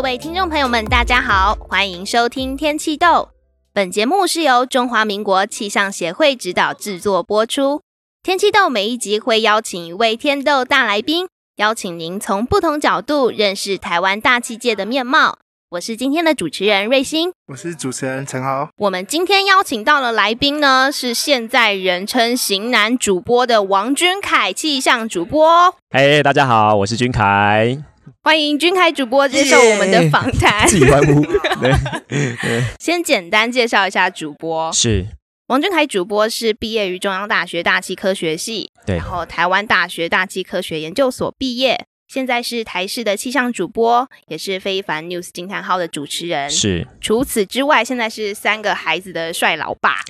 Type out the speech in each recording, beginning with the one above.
各位听众朋友们，大家好，欢迎收听天气豆。本节目是由中华民国气象协会指导制作播出。天气豆每一集会邀请一位天豆大来宾，邀请您从不同角度认识台湾大气界的面貌。我是今天的主持人瑞欣，我是主持人陈豪。我们今天邀请到的来宾呢，是现在人称型男主播的王君凯气象主播。嘿，hey, 大家好，我是君凯，欢迎君凯主播接受我们的访谈。自己欢呼。先简单介绍一下主播，是王君凯主播是毕业于中央大学大气科学系，对，然后台湾大学大气科学研究所毕业。现在是台视的气象主播，也是非凡 News 惊叹号的主持人。是。除此之外，现在是三个孩子的帅老爸，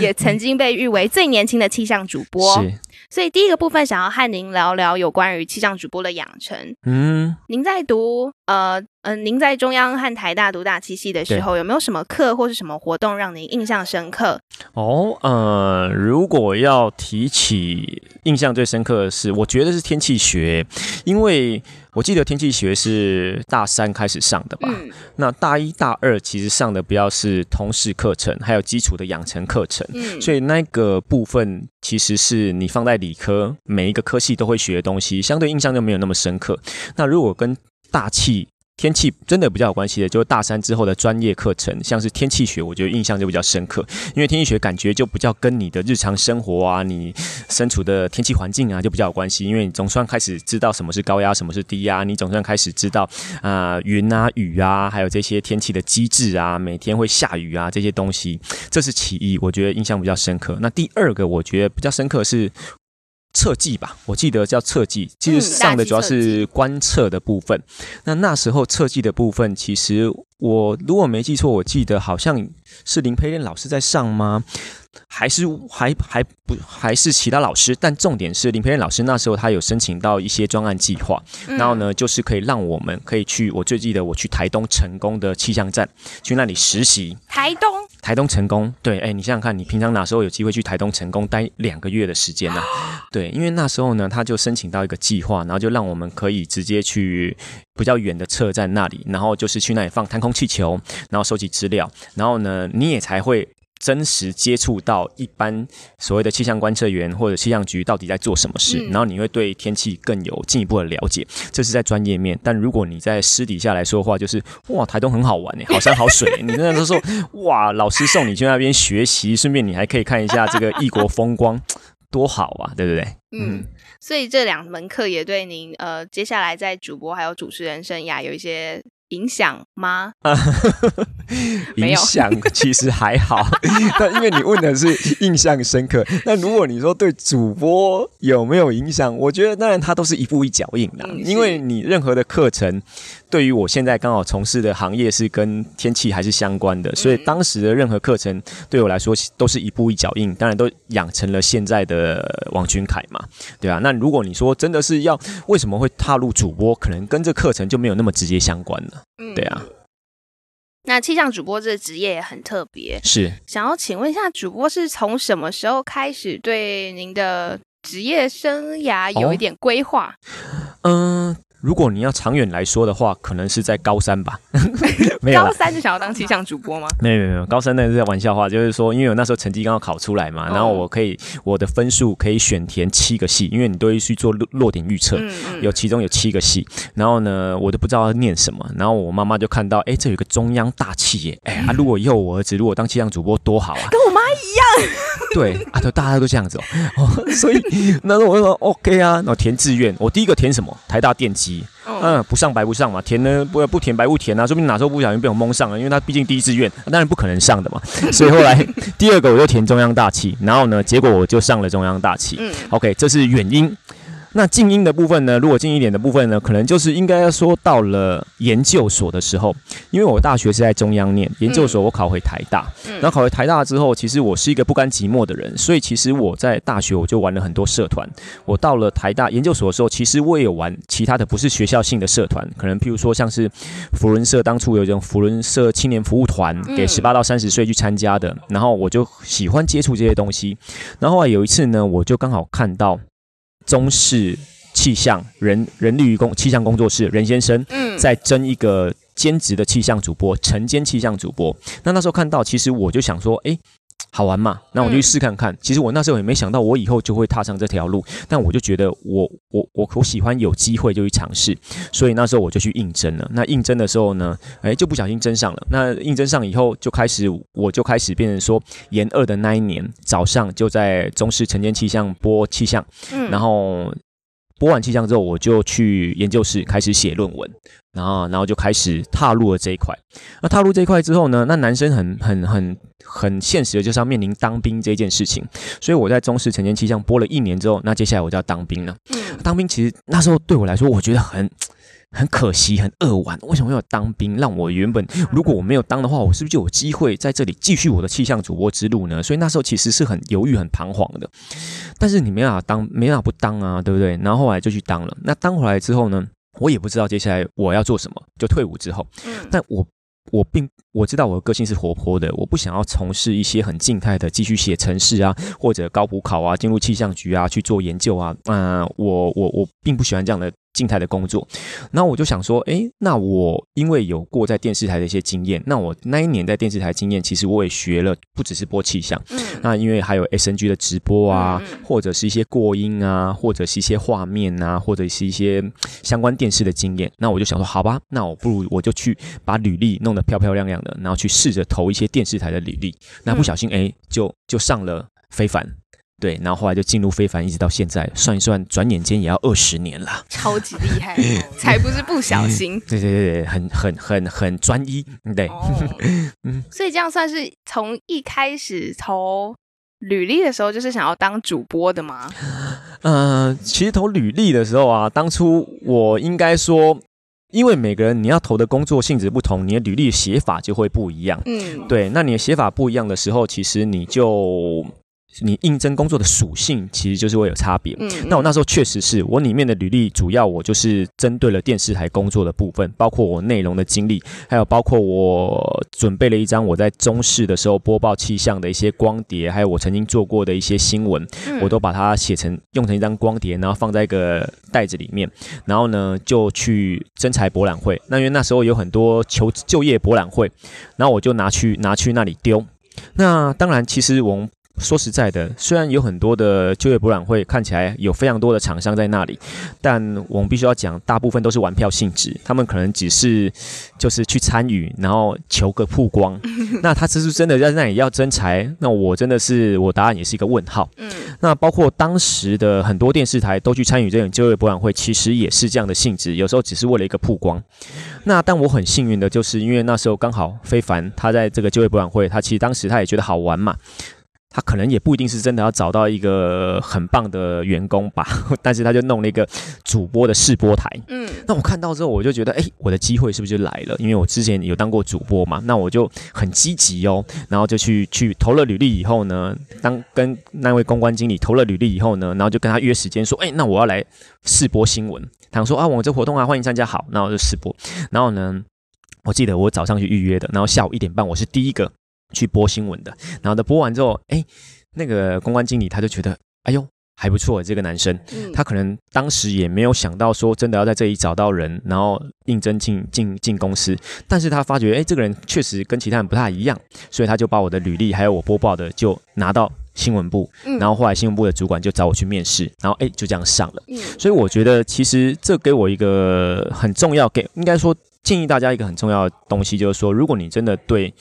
也曾经被誉为最年轻的气象主播。是。所以第一个部分想要和您聊聊有关于气象主播的养成。嗯。您在读呃呃，您在中央和台大读大气系的时候，有没有什么课或是什么活动让您印象深刻？哦，呃，如果要提起印象最深刻的是，我觉得是天气学，因为我记得天气学是大三开始上的吧。嗯。那大一大二其实上的比较是通识课程，还有基础的养成课程。嗯。所以那个部分其实是你放在理科每一个科系都会学的东西，相对印象就没有那么深刻。那如果跟大气天气真的比较有关系的，就是大三之后的专业课程，像是天气学，我觉得印象就比较深刻，因为天气学感觉就比较跟你的日常生活啊，你身处的天气环境啊，就比较有关系，因为你总算开始知道什么是高压，什么是低压，你总算开始知道啊、云啊雨啊，还有这些天气的机制啊，每天会下雨啊这些东西，这是其一，我觉得印象比较深刻。那第二个，我觉得比较深刻是。测计吧，我记得叫测计，其实上的主要是观测的部分。嗯、那那时候测计的部分，其实我如果没记错，我记得好像是林培练老师在上吗？还是还还不还是其他老师？但重点是林培练老师那时候他有申请到一些专案计划，嗯、然后呢，就是可以让我们可以去。我最记得我去台东成功的气象站去那里实习。台东。台东成功，对，哎，你想想看，你平常哪时候有机会去台东成功待两个月的时间呢？对，因为那时候呢，他就申请到一个计划，然后就让我们可以直接去比较远的测站那里，然后就是去那里放探空气球，然后收集资料，然后呢，你也才会。真实接触到一般所谓的气象观测员或者气象局到底在做什么事，嗯、然后你会对天气更有进一步的了解。这是在专业面，但如果你在私底下来说的话，就是哇，台东很好玩诶，好山好水。你真的都说哇，老师送你去那边学习，顺便你还可以看一下这个异国风光，多好啊，对不对？嗯，嗯，所以这两门课也对您呃，接下来在主播还有主持人生涯有一些。影响吗？影响其实还好，但因为你问的是印象深刻。那如果你说对主播有没有影响，我觉得当然它都是一步一脚印的，嗯、因为你任何的课程。对于我现在刚好从事的行业是跟天气还是相关的，所以当时的任何课程对我来说都是一步一脚印，当然都养成了现在的王俊凯嘛，对啊。那如果你说真的是要为什么会踏入主播，可能跟这课程就没有那么直接相关了，对啊。那气象主播这个职业也很特别，是想要请问一下，主播是从什么时候开始对您的职业生涯有一点规划？嗯、呃。如果你要长远来说的话，可能是在高三吧。没有高三就想要当气象主播吗？没有没有没有，高三那是在玩笑话，就是说，因为我那时候成绩刚好考出来嘛，然后我可以我的分数可以选填七个系，因为你都会去做落落点预测，有其中有七个系，然后呢，我都不知道要念什么，然后我妈妈就看到，哎，这有个中央大气耶，哎啊，如果以后我儿子如果当气象主播多好啊，跟我妈一样。对啊，都大家都这样子哦，哦所以那时候我就说 OK 啊，然后填志愿，我第一个填什么？台大电机。嗯，不上白不上嘛，填呢不不填白不填啊，说不定哪时候不小心被我蒙上了，因为他毕竟第一志愿，当然不可能上的嘛。所以后来第二个我就填中央大气，然后呢，结果我就上了中央大气。嗯，OK，这是原因。那静音的部分呢？如果近一点的部分呢，可能就是应该说到了研究所的时候，因为我大学是在中央念，研究所我考回台大，嗯、然后考回台大之后，其实我是一个不甘寂寞的人，所以其实我在大学我就玩了很多社团。我到了台大研究所的时候，其实我也有玩其他的不是学校性的社团，可能譬如说像是福伦社当初有一种福伦社青年服务团，给十八到三十岁去参加的，然后我就喜欢接触这些东西。然后有一次呢，我就刚好看到。中式气象人人力与工气象工作室任先生在争一个兼职的气象主播，晨间气象主播。那那时候看到，其实我就想说，哎。好玩嘛？那我就去试看看。嗯、其实我那时候也没想到，我以后就会踏上这条路。但我就觉得我，我我我我喜欢有机会就去尝试。所以那时候我就去应征了。那应征的时候呢，哎，就不小心征上了。那应征上以后，就开始我就开始变成说，研二的那一年早上就在中视晨间气象播气象，嗯，然后。播完气象之后，我就去研究室开始写论文，然后，然后就开始踏入了这一块。那踏入这一块之后呢，那男生很、很、很、很现实的就是要面临当兵这件事情。所以我在中视晨间气象播了一年之后，那接下来我就要当兵了。嗯，当兵其实那时候对我来说，我觉得很。很可惜，很扼腕。为什么要当兵？让我原本如果我没有当的话，我是不是就有机会在这里继续我的气象主播之路呢？所以那时候其实是很犹豫、很彷徨的。但是你没办法当，没办法不当啊，对不对？然后后来就去当了。那当回来之后呢，我也不知道接下来我要做什么。就退伍之后，但我我并我知道我的个性是活泼的，我不想要从事一些很静态的，继续写程式啊，或者高普考啊，进入气象局啊去做研究啊。嗯、呃，我我我并不喜欢这样的。静态的工作，那我就想说，诶，那我因为有过在电视台的一些经验，那我那一年在电视台经验，其实我也学了，不只是播气象，嗯，那因为还有 SNG 的直播啊，嗯、或者是一些过音啊，或者是一些画面啊，或者是一些相关电视的经验，那我就想说，好吧，那我不如我就去把履历弄得漂漂亮亮的，然后去试着投一些电视台的履历，那不小心，诶，就就上了非凡。对，然后后来就进入非凡，一直到现在，算一算，转眼间也要二十年了，超级厉害，才不是不小心。对对对对，很很很很专一，对。嗯，所以这样算是从一开始投履历的时候，就是想要当主播的吗？嗯、呃，其实投履历的时候啊，当初我应该说，因为每个人你要投的工作性质不同，你的履历写法就会不一样。嗯，对，那你的写法不一样的时候，其实你就。你应征工作的属性其实就是会有差别。嗯，那我那时候确实是我里面的履历，主要我就是针对了电视台工作的部分，包括我内容的经历，还有包括我准备了一张我在中视的时候播报气象的一些光碟，还有我曾经做过的一些新闻，我都把它写成用成一张光碟，然后放在一个袋子里面，然后呢就去征才博览会。那因为那时候有很多求就业博览会，然后我就拿去拿去那里丢。那当然，其实我们。说实在的，虽然有很多的就业博览会，看起来有非常多的厂商在那里，但我们必须要讲，大部分都是玩票性质。他们可能只是就是去参与，然后求个曝光。那他这是真的在那里要真才？那我真的是我答案也是一个问号。嗯，那包括当时的很多电视台都去参与这种就业博览会，其实也是这样的性质，有时候只是为了一个曝光。那但我很幸运的就是，因为那时候刚好非凡他在这个就业博览会，他其实当时他也觉得好玩嘛。他可能也不一定是真的要找到一个很棒的员工吧，但是他就弄了一个主播的试播台。嗯，那我看到之后，我就觉得，哎，我的机会是不是就来了？因为我之前有当过主播嘛，那我就很积极哦，然后就去去投了履历以后呢，当跟那位公关经理投了履历以后呢，然后就跟他约时间说，哎，那我要来试播新闻。他说啊，我们这活动啊，欢迎参加，好，那我就试播。然后呢，我记得我早上去预约的，然后下午一点半我是第一个。去播新闻的，然后他播完之后，哎，那个公关经理他就觉得，哎呦，还不错，这个男生，他可能当时也没有想到说真的要在这里找到人，然后应征进进进公司，但是他发觉，哎，这个人确实跟其他人不太一样，所以他就把我的履历还有我播报的就拿到新闻部，然后后来新闻部的主管就找我去面试，然后哎就这样上了，所以我觉得其实这给我一个很重要，给应该说建议大家一个很重要的东西，就是说如果你真的对。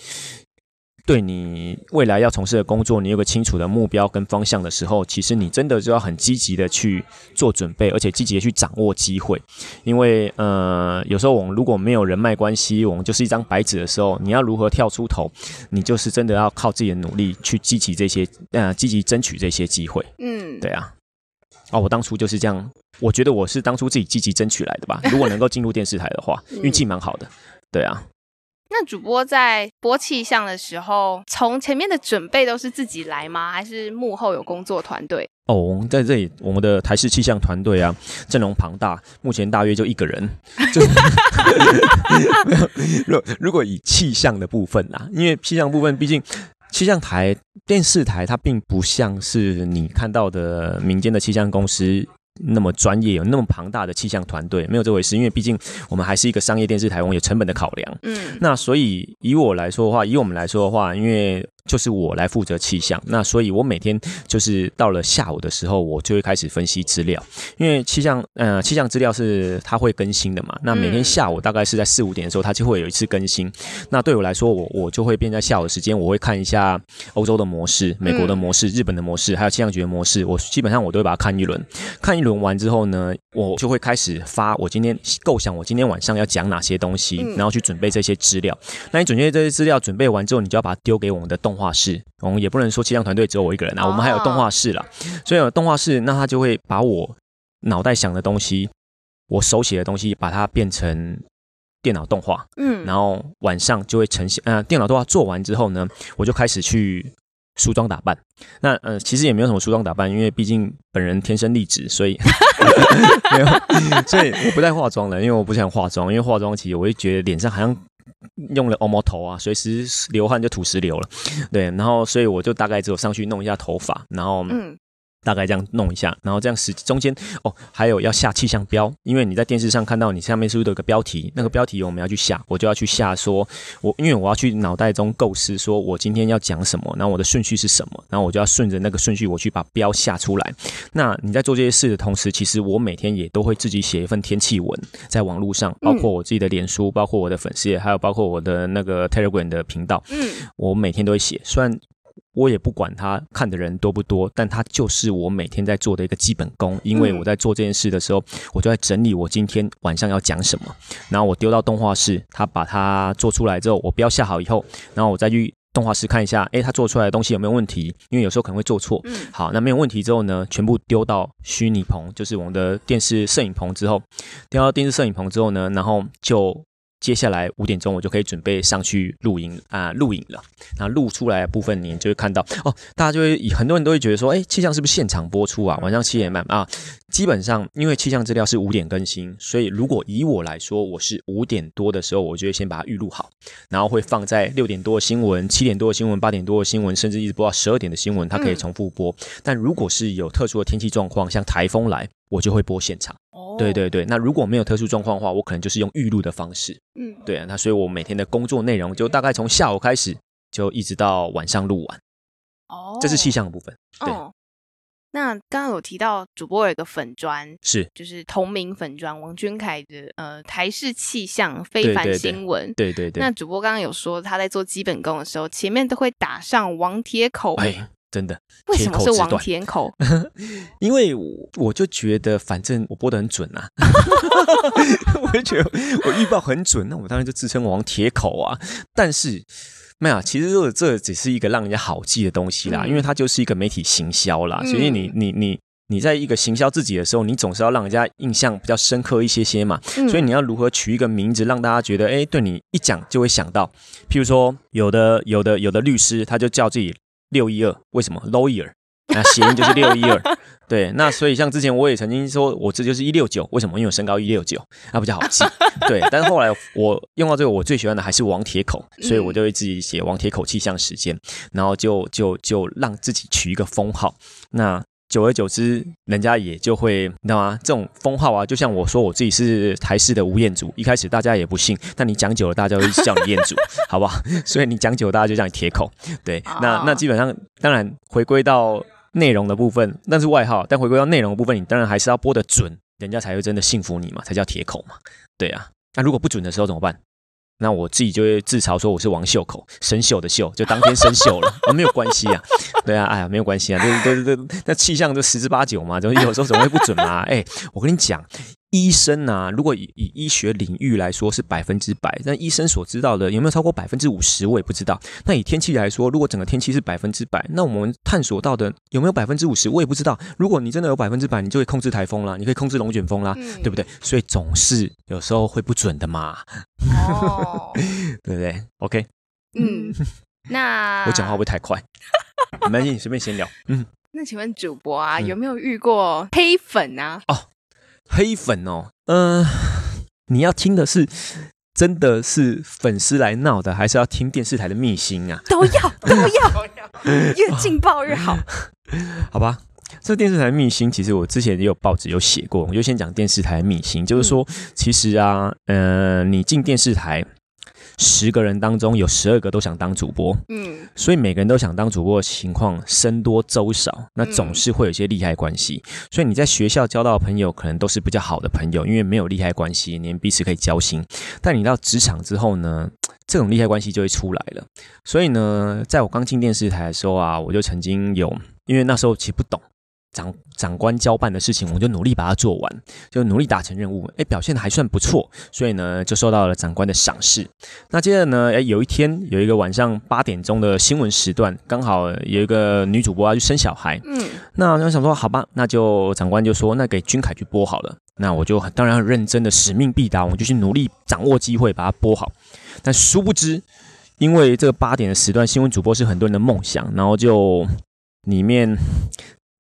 对你未来要从事的工作，你有个清楚的目标跟方向的时候，其实你真的就要很积极的去做准备，而且积极的去掌握机会。因为呃，有时候我们如果没有人脉关系，我们就是一张白纸的时候，你要如何跳出头，你就是真的要靠自己的努力去积极这些呃，积极争取这些机会。嗯，对啊。哦，我当初就是这样，我觉得我是当初自己积极争取来的吧。如果能够进入电视台的话，运气蛮好的。对啊。那主播在播气象的时候，从前面的准备都是自己来吗？还是幕后有工作团队？哦，我们在这里，我们的台式气象团队啊，阵容庞大，目前大约就一个人。就 如如果以气象的部分啊，因为气象部分，毕竟气象台电视台它并不像是你看到的民间的气象公司。那么专业，有那么庞大的气象团队，没有这回事。因为毕竟我们还是一个商业电视台，我们有成本的考量。嗯，那所以以我来说的话，以我们来说的话，因为。就是我来负责气象，那所以我每天就是到了下午的时候，我就会开始分析资料，因为气象呃气象资料是它会更新的嘛，那每天下午大概是在四五点的时候，它就会有一次更新。那对我来说，我我就会变在下午的时间，我会看一下欧洲的模式、美国的模式、日本的模式，还有气象局的模式，我基本上我都会把它看一轮。看一轮完之后呢，我就会开始发我今天构想，我今天晚上要讲哪些东西，然后去准备这些资料。那你准备这些资料准备完之后，你就要把它丢给我们的动画室，我们也不能说气象团队只有我一个人啊，我们还有动画室啦。所以有动画室，那他就会把我脑袋想的东西，我手写的东西，把它变成电脑动画，嗯，然后晚上就会呈现。呃，电脑动画做完之后呢，我就开始去梳妆打扮。那呃，其实也没有什么梳妆打扮，因为毕竟本人天生丽质，所以 没有，所以我不太化妆了，因为我不想化妆，因为化妆其实我会觉得脸上好像。用了按摩头啊，随时流汗就土石流了，对，然后所以我就大概只有上去弄一下头发，然后。大概这样弄一下，然后这样时中间哦，还有要下气象标，因为你在电视上看到你下面是不是都有个标题？那个标题我们要去下，我就要去下说，我因为我要去脑袋中构思，说我今天要讲什么，然后我的顺序是什么，然后我就要顺着那个顺序我去把标下出来。那你在做这些事的同时，其实我每天也都会自己写一份天气文在网络上，包括我自己的脸书，包括我的粉丝页，还有包括我的那个 Telegram 的频道，嗯，我每天都会写，虽然。我也不管他看的人多不多，但他就是我每天在做的一个基本功。因为我在做这件事的时候，我就在整理我今天晚上要讲什么，然后我丢到动画室，他把它做出来之后，我标下好以后，然后我再去动画室看一下，诶，他做出来的东西有没有问题？因为有时候可能会做错。好，那没有问题之后呢，全部丢到虚拟棚，就是我们的电视摄影棚之后，丢到电视摄影棚之后呢，然后就。接下来五点钟我就可以准备上去录音啊，录影了。然后录出来的部分，你就会看到哦，大家就会很多人都会觉得说，哎，气象是不是现场播出啊？晚上七点半啊？基本上，因为气象资料是五点更新，所以如果以我来说，我是五点多的时候，我就会先把它预录好，然后会放在六点多的新闻、七点多的新闻、八点多的新闻，甚至一直播到十二点的新闻，它可以重复播。但如果是有特殊的天气状况，像台风来，我就会播现场。对对对，那如果没有特殊状况的话，我可能就是用预录的方式。嗯，对啊，那所以我每天的工作内容就大概从下午开始，就一直到晚上录完。哦，这是气象的部分。对，哦、那刚刚有提到主播有一个粉砖，是就是同名粉砖王君凯的呃台式气象非凡新闻。对对对。对对对，那主播刚刚有说他在做基本功的时候，前面都会打上王铁口。哎真的，为什么是王铁口？因为我我就觉得，反正我播的很准啊，我就觉得我预报很准，那我当然就自称王铁口啊。但是没有，其实这这只是一个让人家好记的东西啦，嗯、因为它就是一个媒体行销啦。所以你你你你在一个行销自己的时候，你总是要让人家印象比较深刻一些些嘛。嗯、所以你要如何取一个名字，让大家觉得，哎，对你一讲就会想到。譬如说，有的有的有的律师，他就叫自己。六一二，为什么 lawyer？那谐音就是六一二。对，那所以像之前我也曾经说，我这就是一六九，为什么？因为我身高一六九，那比较好记。对，但是后来我用到这个，我最喜欢的还是王铁口，所以我就会自己写王铁口气象时间，然后就就就让自己取一个封号。那久而久之，人家也就会，你知道吗？这种封号啊，就像我说我自己是台式的吴彦祖，一开始大家也不信，但你讲久了，大家会叫你彦祖，好不好？所以你讲久了，大家就叫你铁口。对，那那基本上，当然回归到内容的部分，那是外号，但回归到内容的部分，你当然还是要播的准，人家才会真的信服你嘛，才叫铁口嘛。对啊，那如果不准的时候怎么办？那我自己就会自嘲说我是王秀口，生锈的锈，就当天生锈了啊，没有关系啊，对啊，哎呀，没有关系啊，对对对对，那气象就十之八九嘛，就有时候怎么会不准嘛？哎，我跟你讲。医生啊，如果以以医学领域来说是百分之百，但医生所知道的有没有超过百分之五十，我也不知道。那以天气来说，如果整个天气是百分之百，那我们探索到的有没有百分之五十，我也不知道。如果你真的有百分之百，你就可以控制台风啦，你可以控制龙卷风啦，嗯、对不对？所以总是有时候会不准的嘛，哦、对不对？OK，嗯，那我讲话会不会太快？没关系，你随便闲聊。嗯，那请问主播啊，有没有遇过黑粉啊？哦。黑粉哦，嗯、呃，你要听的是真的是粉丝来闹的，还是要听电视台的秘辛啊？都要，都要，越劲爆越好。好吧，这电视台秘辛，其实我之前也有报纸有写过，我就先讲电视台秘辛，就是说，其实啊，呃，你进电视台。十个人当中有十二个都想当主播，嗯，所以每个人都想当主播的情况僧多粥少，那总是会有一些利害关系。所以你在学校交到的朋友可能都是比较好的朋友，因为没有利害关系，你们彼此可以交心。但你到职场之后呢，这种利害关系就会出来了。所以呢，在我刚进电视台的时候啊，我就曾经有，因为那时候其实不懂。长长官交办的事情，我就努力把它做完，就努力达成任务。哎，表现的还算不错，所以呢，就受到了长官的赏识。那接着呢，哎，有一天有一个晚上八点钟的新闻时段，刚好有一个女主播要去生小孩。嗯，那我想说，好吧，那就长官就说，那给君凯去播好了。那我就当然很认真的使命必达，我就去努力掌握机会把它播好。但殊不知，因为这个八点的时段，新闻主播是很多人的梦想，然后就里面。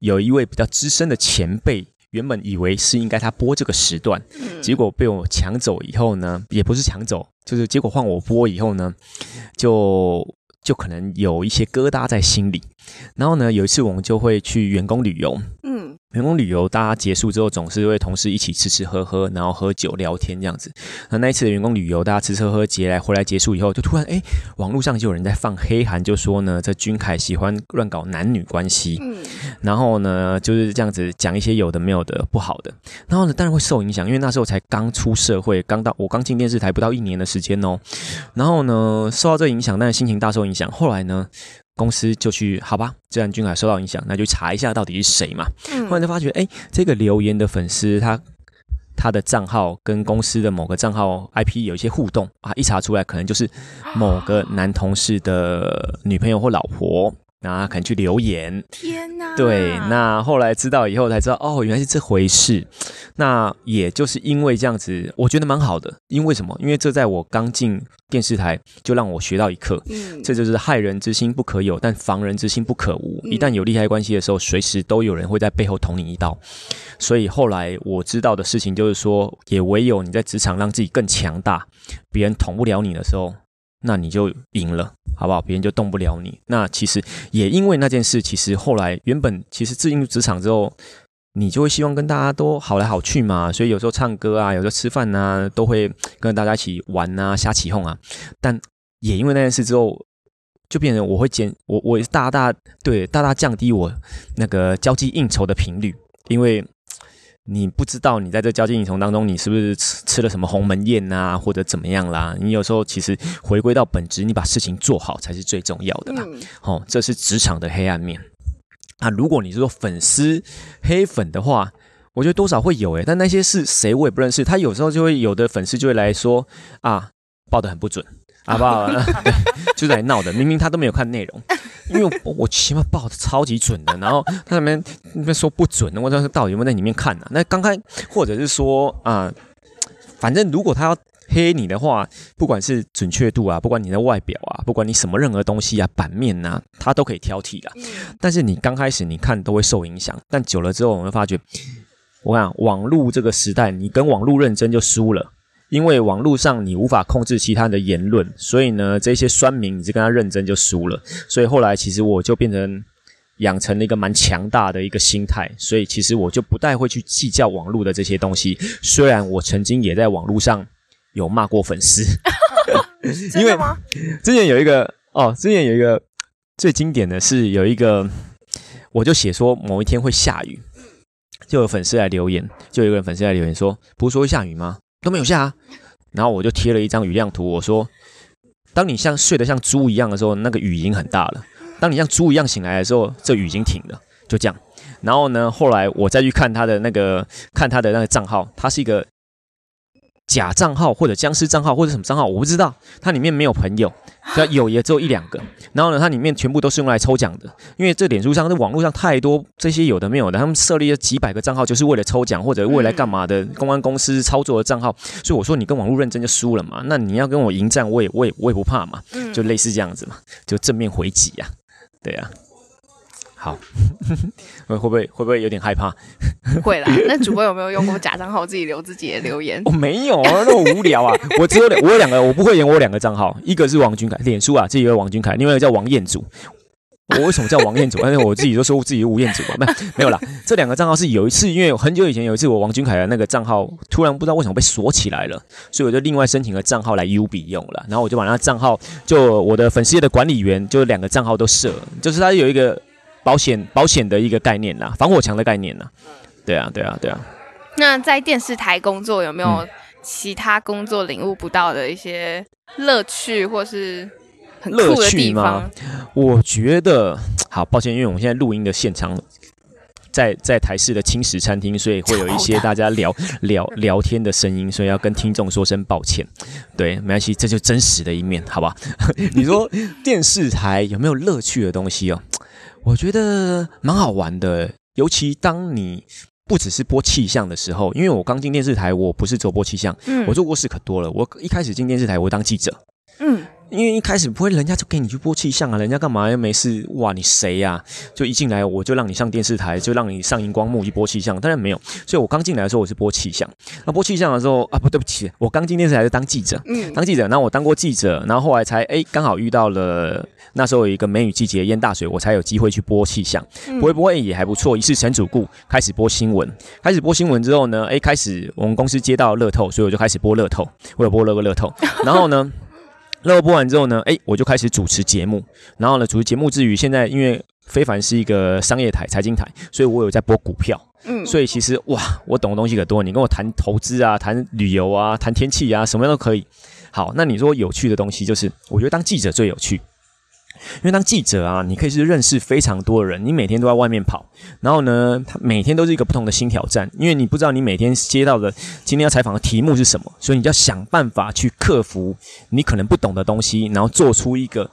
有一位比较资深的前辈，原本以为是应该他播这个时段，结果被我抢走以后呢，也不是抢走，就是结果换我播以后呢，就就可能有一些疙瘩在心里。然后呢，有一次我们就会去员工旅游，嗯。员工旅游，大家结束之后总是会同事一起吃吃喝喝，然后喝酒聊天这样子。那那一次的员工旅游，大家吃吃喝喝结来回来结束以后，就突然哎，网络上就有人在放黑函，就说呢，这君凯喜欢乱搞男女关系，嗯，然后呢就是这样子讲一些有的没有的不好的，然后呢当然会受影响，因为那时候才刚出社会，刚到我刚进电视台不到一年的时间哦，然后呢受到这个影响，但是心情大受影响。后来呢？公司就去，好吧，既然君海受到影响，那就查一下到底是谁嘛。嗯、后来就发觉，哎，这个留言的粉丝，他他的账号跟公司的某个账号 IP 有一些互动啊，一查出来，可能就是某个男同事的女朋友或老婆。然后可能去留言，天哪！对，那后来知道以后才知道，哦，原来是这回事。那也就是因为这样子，我觉得蛮好的。因为什么？因为这在我刚进电视台就让我学到一课，嗯，这就是害人之心不可有，但防人之心不可无。一旦有利害关系的时候，随时都有人会在背后捅你一刀。所以后来我知道的事情就是说，也唯有你在职场让自己更强大，别人捅不了你的时候。那你就赢了，好不好？别人就动不了你。那其实也因为那件事，其实后来原本其实自进入职场之后，你就会希望跟大家都好来好去嘛。所以有时候唱歌啊，有时候吃饭啊，都会跟大家一起玩啊，瞎起哄啊。但也因为那件事之后，就变成我会减我我大大对大大降低我那个交际应酬的频率，因为。你不知道你在这交际应酬当中，你是不是吃吃了什么鸿门宴啊，或者怎么样啦？你有时候其实回归到本质，你把事情做好才是最重要的啦。哦，这是职场的黑暗面。啊，如果你是说粉丝黑粉的话，我觉得多少会有诶，但那些是谁我也不认识。他有时候就会有的粉丝就会来说啊，报的很不准。好不好？对，就是来闹的。明明他都没有看内容，因为我起码报的超级准的。然后他那边那边说不准的，我说到底有没有在里面看呢、啊？那刚开或者是说啊、呃，反正如果他要黑你的话，不管是准确度啊，不管你的外表啊，不管你什么任何东西啊，版面呐、啊，他都可以挑剔的。但是你刚开始你看都会受影响，但久了之后，我会发觉，我讲网络这个时代，你跟网络认真就输了。因为网络上你无法控制其他人的言论，所以呢，这些酸民你就跟他认真就输了。所以后来其实我就变成养成了一个蛮强大的一个心态，所以其实我就不太会去计较网络的这些东西。虽然我曾经也在网络上有骂过粉丝，因为之前有一个哦，之前有一个最经典的是有一个，我就写说某一天会下雨，就有粉丝来留言，就有一个人粉丝来留言说，不是说会下雨吗？都没有下啊，然后我就贴了一张雨量图，我说：当你像睡得像猪一样的时候，那个雨已经很大了；当你像猪一样醒来的时候，这雨已经停了。就这样。然后呢，后来我再去看他的那个，看他的那个账号，他是一个。假账号或者僵尸账号或者什么账号，我不知道。他里面没有朋友，有也只有一两个。然后呢，它里面全部都是用来抽奖的，因为这脸书上、这网络上太多这些有的没有的，他们设立了几百个账号，就是为了抽奖或者未来干嘛的公关公司操作的账号。所以我说你跟网络认真就输了嘛，那你要跟我迎战，我也我也我也不怕嘛，就类似这样子嘛，就正面回击呀，对呀。好，会不会会不会有点害怕？会啦。那主播有没有用过假账号自己留自己的留言？我、哦、没有啊，那么无聊啊。我只有两，我有两个，我不会演。我有两个账号，一个是王俊凯，脸书啊，这一个王俊凯，另外一个叫王彦祖。我为什么叫王彦祖？因为我自己都说我自己是吴彦祖嘛，没没有啦。这两个账号是有一次，因为很久以前有一次，我王俊凯的那个账号突然不知道为什么被锁起来了，所以我就另外申请了账号来 U B 用了。然后我就把那账号，就我的粉丝页的管理员，就两个账号都设，就是他有一个保险保险的一个概念啦，防火墙的概念啦。对啊，对啊，对啊。那在电视台工作有没有其他工作领悟不到的一些乐趣，或是很？乐趣吗？我觉得好抱歉，因为我们现在录音的现场在在台式的轻食餐厅，所以会有一些大家聊聊聊天的声音，所以要跟听众说声抱歉。对，没关系，这就真实的一面，好吧？你说电视台有没有乐趣的东西哦？我觉得蛮好玩的，尤其当你不只是播气象的时候，因为我刚进电视台，我不是做播气象，嗯，我做过事可多了。我一开始进电视台，我当记者，嗯。因为一开始不会，人家就给你去播气象啊，人家干嘛又没事？哇，你谁呀、啊？就一进来我就让你上电视台，就让你上荧光幕去播气象。当然没有，所以我刚进来的时候我是播气象。那播气象的时候啊，不对不起，我刚进电视台是当记者，嗯，当记者。然后我当过记者，然后后来才哎刚好遇到了那时候有一个梅雨季节淹大水，我才有机会去播气象。播一播也还不错，一试成主顾，开始播新闻。开始播新闻之后呢，哎开始我们公司接到乐透，所以我就开始播乐透，我有播了个乐透。然后呢？乐透播完之后呢，哎，我就开始主持节目。然后呢，主持节目之余，现在因为非凡是一个商业台、财经台，所以我有在播股票。嗯，所以其实哇，我懂的东西可多。你跟我谈投资啊，谈旅游啊，谈天气啊，什么样都可以。好，那你说有趣的东西，就是我觉得当记者最有趣。因为当记者啊，你可以是认识非常多的人，你每天都在外面跑，然后呢，他每天都是一个不同的新挑战，因为你不知道你每天接到的今天要采访的题目是什么，所以你就要想办法去克服你可能不懂的东西，然后做出一个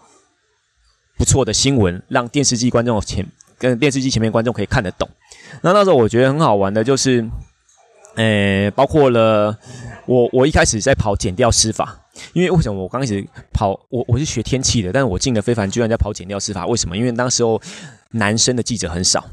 不错的新闻，让电视机观众前跟电视机前面观众可以看得懂。那那时候我觉得很好玩的就是，呃，包括了我我一开始在跑检调司法。因为为什么我刚开始跑，我我是学天气的，但是我进了非凡居然在跑检调司法，为什么？因为当时候男生的记者很少，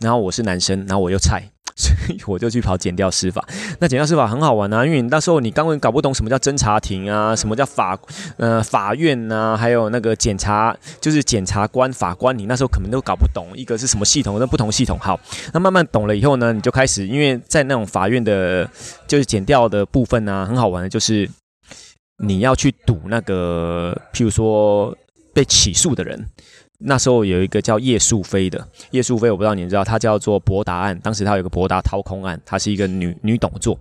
然后我是男生，然后我又菜，所以我就去跑剪掉司法。那剪掉司法很好玩啊，因为你那时候你刚刚搞不懂什么叫侦查庭啊，什么叫法呃法院呐、啊，还有那个检察就是检察官法官，你那时候可能都搞不懂一个是什么系统，那不同系统。好，那慢慢懂了以后呢，你就开始，因为在那种法院的，就是剪掉的部分、啊，很好玩的就是。你要去赌那个，譬如说被起诉的人，那时候有一个叫叶素飞的，叶素飞我不知道你们知道，他叫做博达案，当时他有一个博达掏空案，她是一个女女董座，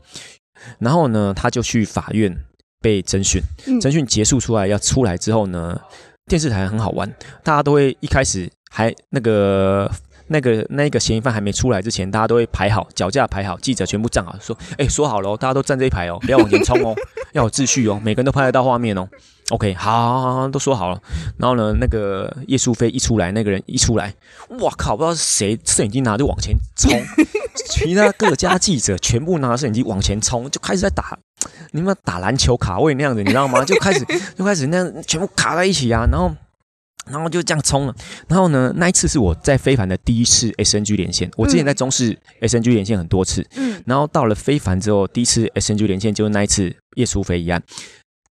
然后呢，他就去法院被侦讯，侦讯结束出来要出来之后呢，电视台很好玩，大家都会一开始还那个。那个那个嫌疑犯还没出来之前，大家都会排好脚架排好，记者全部站好，说：“哎，说好了哦，大家都站这一排哦，不要往前冲哦，要有秩序哦，每个人都拍得到画面哦。”OK，好，好，好，都说好了。然后呢，那个叶淑飞一出来，那个人一出来，哇靠，不知道是谁，摄影机拿着往前冲，其他各家记者全部拿着摄影机往前冲，就开始在打，你们打篮球卡位那样子，你知道吗？就开始 就开始那样全部卡在一起啊，然后。然后就这样冲了，然后呢，那一次是我在非凡的第一次 SNG 连线。我之前在中视 SNG 连线很多次，嗯，然后到了非凡之后，第一次 SNG 连线就是那一次叶淑菲一案。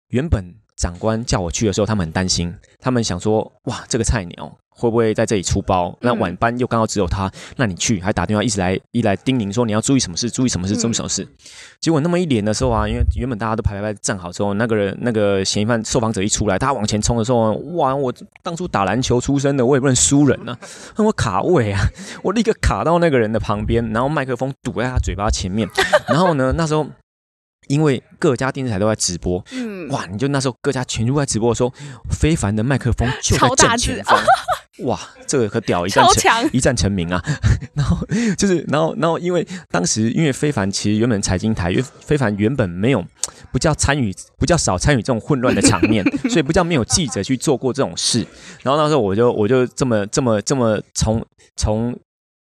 原本长官叫我去的时候，他们很担心，他们想说，哇，这个菜鸟。会不会在这里出包？那晚班又刚好只有他，那你去还打电话一直来一来叮咛说你要注意什么事，注意什么事，注意什么事。结果那么一连的时候啊，因为原本大家都排排排站好之后，那个人那个嫌疑犯受访者一出来，他往前冲的时候，哇！我当初打篮球出身的，我也不能输人啊，那我卡位啊，我立刻卡到那个人的旁边，然后麦克风堵在他嘴巴前面，然后呢，那时候。因为各家电视台都在直播，嗯，哇，你就那时候各家全都在直播的时候，非凡的麦克风就在正前方，哇，这个可屌，一战成一战成名啊！然后就是，然后，然后，因为当时因为非凡其实原本财经台，因为非凡原本没有不叫参与，不叫少参与这种混乱的场面，所以不叫没有记者去做过这种事。然后那时候我就我就这么这么这么从从。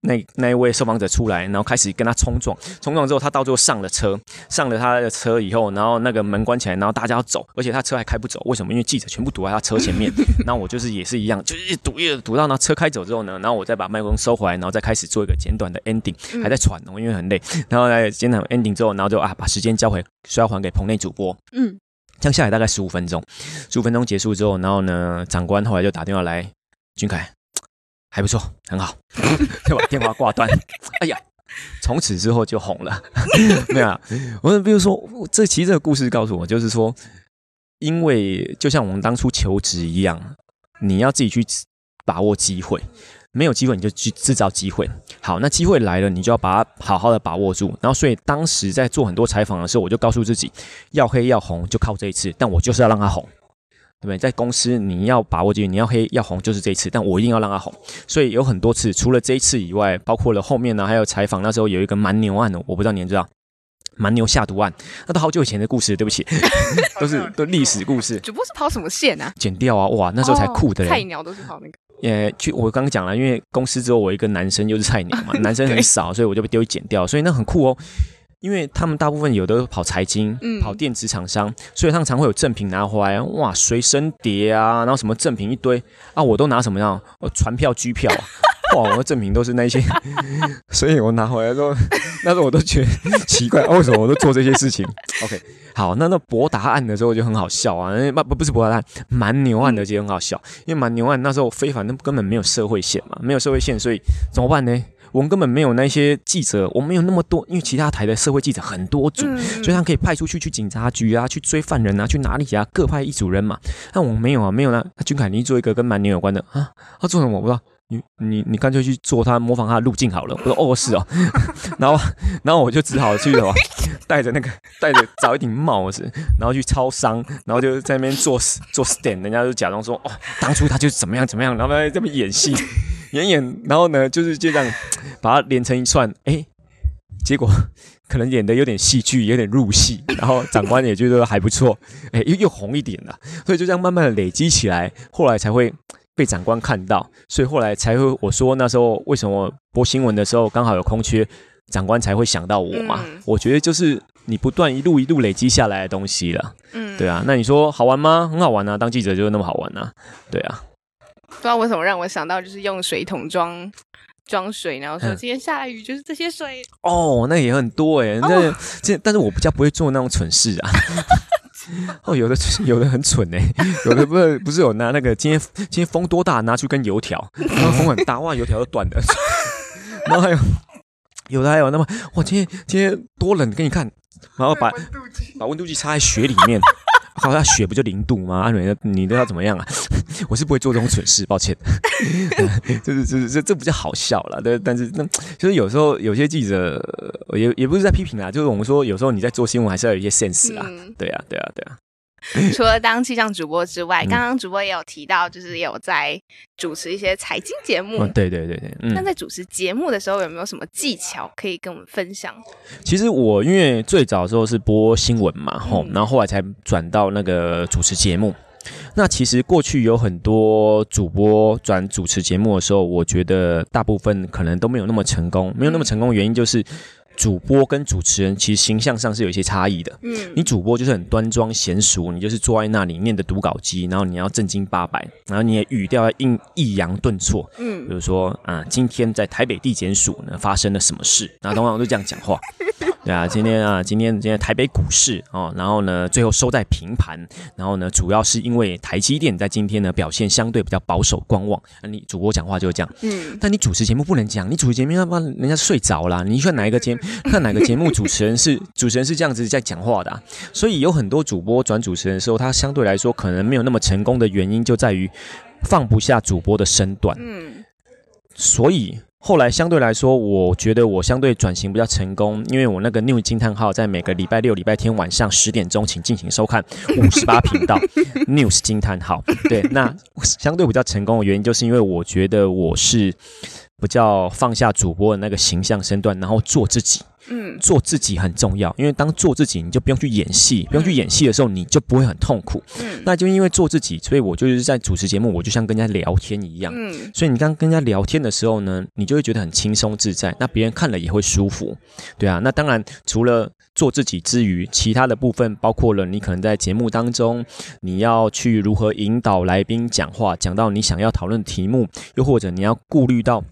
那那一位受访者出来，然后开始跟他冲撞，冲撞之后，他到最后上了车，上了他的车以后，然后那个门关起来，然后大家要走，而且他车还开不走，为什么？因为记者全部堵在他车前面。然后我就是也是一样，就是一堵一堵到那车开走之后呢，然后我再把麦克风收回来，然后再开始做一个简短的 ending，还在喘哦，因为很累。然后来简短 ending 之后，然后就啊把时间交回，需要还给棚内主播。嗯，这样下来大概十五分钟，十五分钟结束之后，然后呢，长官后来就打电话来，俊凯。还不错，很好，就把电话挂断。哎呀，从此之后就红了。没有，我比如说，这其实这个故事告诉我，就是说，因为就像我们当初求职一样，你要自己去把握机会，没有机会你就去制造机会。好，那机会来了，你就要把它好好的把握住。然后，所以当时在做很多采访的时候，我就告诉自己，要黑要红就靠这一次，但我就是要让它红。对不对？在公司你要把握机会，你要黑要红，就是这一次。但我一定要让它红。所以有很多次，除了这一次以外，包括了后面呢，还有采访。那时候有一个蛮牛案的，我不知道你们知道，蛮牛下毒案，那都好久以前的故事。对不起，都是都历史故事。主播是跑什么线啊？剪掉啊！哇，那时候才酷的嘞。菜鸟都是跑那个。也去，我刚刚讲了，因为公司只有我一个男生，又是菜鸟嘛，男生很少，所以我就被丢剪掉。所以那很酷哦。因为他们大部分有的跑财经，嗯，跑电子厂商，所以他们常会有赠品拿回来，哇，随身碟啊，然后什么赠品一堆啊，我都拿什么样？哦，船票、机票，哇，我的赠品都是那些，所以我拿回来之后，那时候我都觉得奇怪，啊，为什么我都做这些事情？OK，好，那那博达案的时候就很好笑啊，不不不是博达案，蛮牛案的就很好笑，因为蛮牛案那时候非凡那根本没有社会线嘛，没有社会线，所以怎么办呢？我们根本没有那些记者，我们没有那么多，因为其他台的社会记者很多组，所以他可以派出去去警察局啊，去追犯人啊，去哪里啊，各派一组人嘛。那我们没有啊，没有啊。那君凯，你做一个跟蛮牛有关的啊？他做什么？我不知道。你你你干脆去做他，模仿他的路径好了。我说哦，是哦。然后然后我就只好去了，戴着那个戴着找一顶帽子，然后去超商，然后就在那边做做 stand，人家就假装说哦，当初他就怎么样怎么样，然后在这边演戏。演演，然后呢，就是就这样把它连成一串，哎，结果可能演的有点戏剧，有点入戏，然后长官也觉得还不错，哎，又又红一点了，所以就这样慢慢的累积起来，后来才会被长官看到，所以后来才会我说那时候为什么播新闻的时候刚好有空缺，长官才会想到我嘛，嗯、我觉得就是你不断一路一路累积下来的东西了，嗯，对啊，那你说好玩吗？很好玩啊，当记者就是那么好玩啊，对啊。不知道为什么让我想到就是用水桶装装水，然后说今天下了雨就是这些水。哦，那也很多哎，那这但是我比较不会做那种蠢事啊。哦，有的 有的很蠢哎，有的不是不是有拿那个今天今天风多大，拿去跟油条，然后风很大，哇，油条都断了。然后还有有的还有那么哇，今天今天多冷给你看，然后把把温度计插在雪里面。好像雪不就零度吗？阿美，你都要怎么样啊？我是不会做这种蠢事，抱歉。就是就是这这不叫好笑了，对。但是那就是有时候有些记者也也不是在批评啊，就是我们说有时候你在做新闻还是要有一些 sense 啦。对啊，对啊，对啊。除了当气象主播之外，刚刚主播也有提到，就是有在主持一些财经节目。对对对对。那在主持节目的时候，有没有什么技巧可以跟我们分享？其实我因为最早的时候是播新闻嘛，吼，然后后来才转到那个主持节目。那其实过去有很多主播转主持节目的时候，我觉得大部分可能都没有那么成功，没有那么成功的原因就是。主播跟主持人其实形象上是有一些差异的。嗯，你主播就是很端庄娴熟，你就是坐在那里念的读稿机，然后你要正经八百，然后你也语调要应抑扬顿挫。嗯，比如说啊、呃，今天在台北地检署呢发生了什么事？然后通常都这样讲话。对啊，今天啊，今天今天台北股市哦，然后呢，最后收在平盘，然后呢，主要是因为台积电在今天呢表现相对比较保守观望。那你主播讲话就是这样，嗯，但你主持节目不能讲，你主持节目要不然人家睡着了。你选哪一个节目，看哪个节目主持人是 主持人是这样子在讲话的啊，所以有很多主播转主持人的时候，他相对来说可能没有那么成功的原因就在于放不下主播的身段，嗯，所以。后来相对来说，我觉得我相对转型比较成功，因为我那个 News 惊叹号在每个礼拜六、礼拜天晚上十点钟，请进行收看五十八频道 News 惊叹号。对，那相对比较成功的原因，就是因为我觉得我是比较放下主播的那个形象身段，然后做自己。嗯，做自己很重要，因为当做自己，你就不用去演戏，不用去演戏的时候，你就不会很痛苦。嗯，那就因为做自己，所以我就是在主持节目，我就像跟人家聊天一样。嗯，所以你刚跟人家聊天的时候呢，你就会觉得很轻松自在，那别人看了也会舒服。对啊，那当然除了做自己之余，其他的部分包括了你可能在节目当中，你要去如何引导来宾讲话，讲到你想要讨论的题目，又或者你要顾虑到。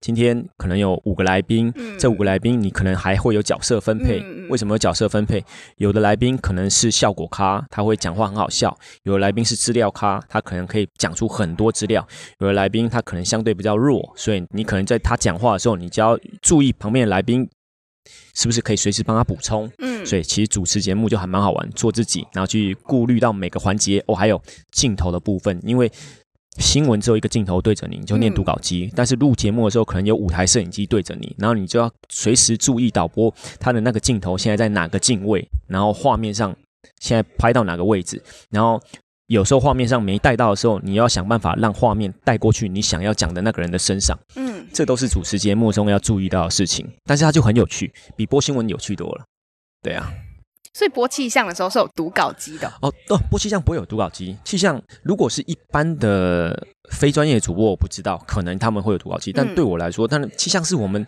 今天可能有五个来宾，嗯、这五个来宾你可能还会有角色分配。嗯、为什么有角色分配？有的来宾可能是效果咖，他会讲话很好笑；有的来宾是资料咖，他可能可以讲出很多资料；有的来宾他可能相对比较弱，所以你可能在他讲话的时候，你就要注意旁边的来宾是不是可以随时帮他补充。嗯，所以其实主持节目就还蛮好玩，做自己，然后去顾虑到每个环节。哦，还有镜头的部分，因为。新闻只有一个镜头对着你，你就念读稿机。嗯、但是录节目的时候，可能有五台摄影机对着你，然后你就要随时注意导播他的那个镜头现在在哪个镜位，然后画面上现在拍到哪个位置。然后有时候画面上没带到的时候，你要想办法让画面带过去你想要讲的那个人的身上。嗯，这都是主持节目中要注意到的事情。但是它就很有趣，比播新闻有趣多了。对啊。所以播气象的时候是有读稿机的哦。哦，播气象不会有读稿机。气象如果是一般的非专业主播，我不知道，可能他们会有读稿机。但对我来说，但气象是我们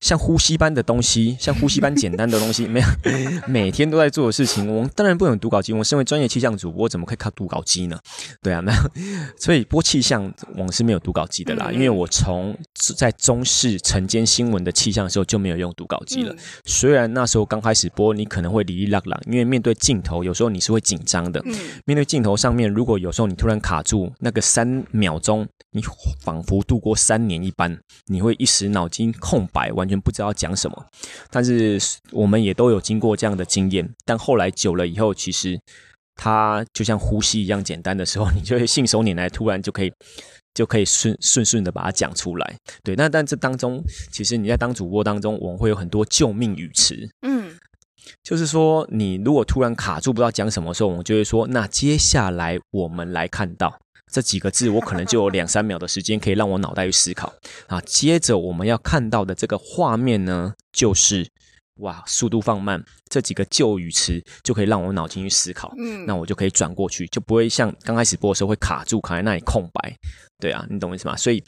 像呼吸般的东西，像呼吸般简单的东西，没有 每天都在做的事情。我们当然不能读稿机。我们身为专业气象主播，怎么可以靠读稿机呢？对啊，那所以播气象我们是没有读稿机的啦。因为我从在中视晨间新闻的气象的时候就没有用读稿机了。虽然那时候刚开始播，你可能会哩哩啦啦。因为面对镜头，有时候你是会紧张的。嗯，面对镜头上面，如果有时候你突然卡住，那个三秒钟，你仿佛度过三年一般，你会一时脑筋空白，完全不知道讲什么。但是我们也都有经过这样的经验，但后来久了以后，其实它就像呼吸一样简单的时候，你就会信手拈来，突然就可以就可以顺顺顺的把它讲出来。对，那但这当中，其实你在当主播当中，我们会有很多救命语词。嗯。就是说，你如果突然卡住，不知道讲什么时候，我们就会说，那接下来我们来看到这几个字，我可能就有 两三秒的时间可以让我脑袋去思考啊。接着我们要看到的这个画面呢，就是哇，速度放慢，这几个旧语词就可以让我脑筋去思考。嗯，那我就可以转过去，就不会像刚开始播的时候会卡住，卡在那里空白。对啊，你懂我意思吗？所以。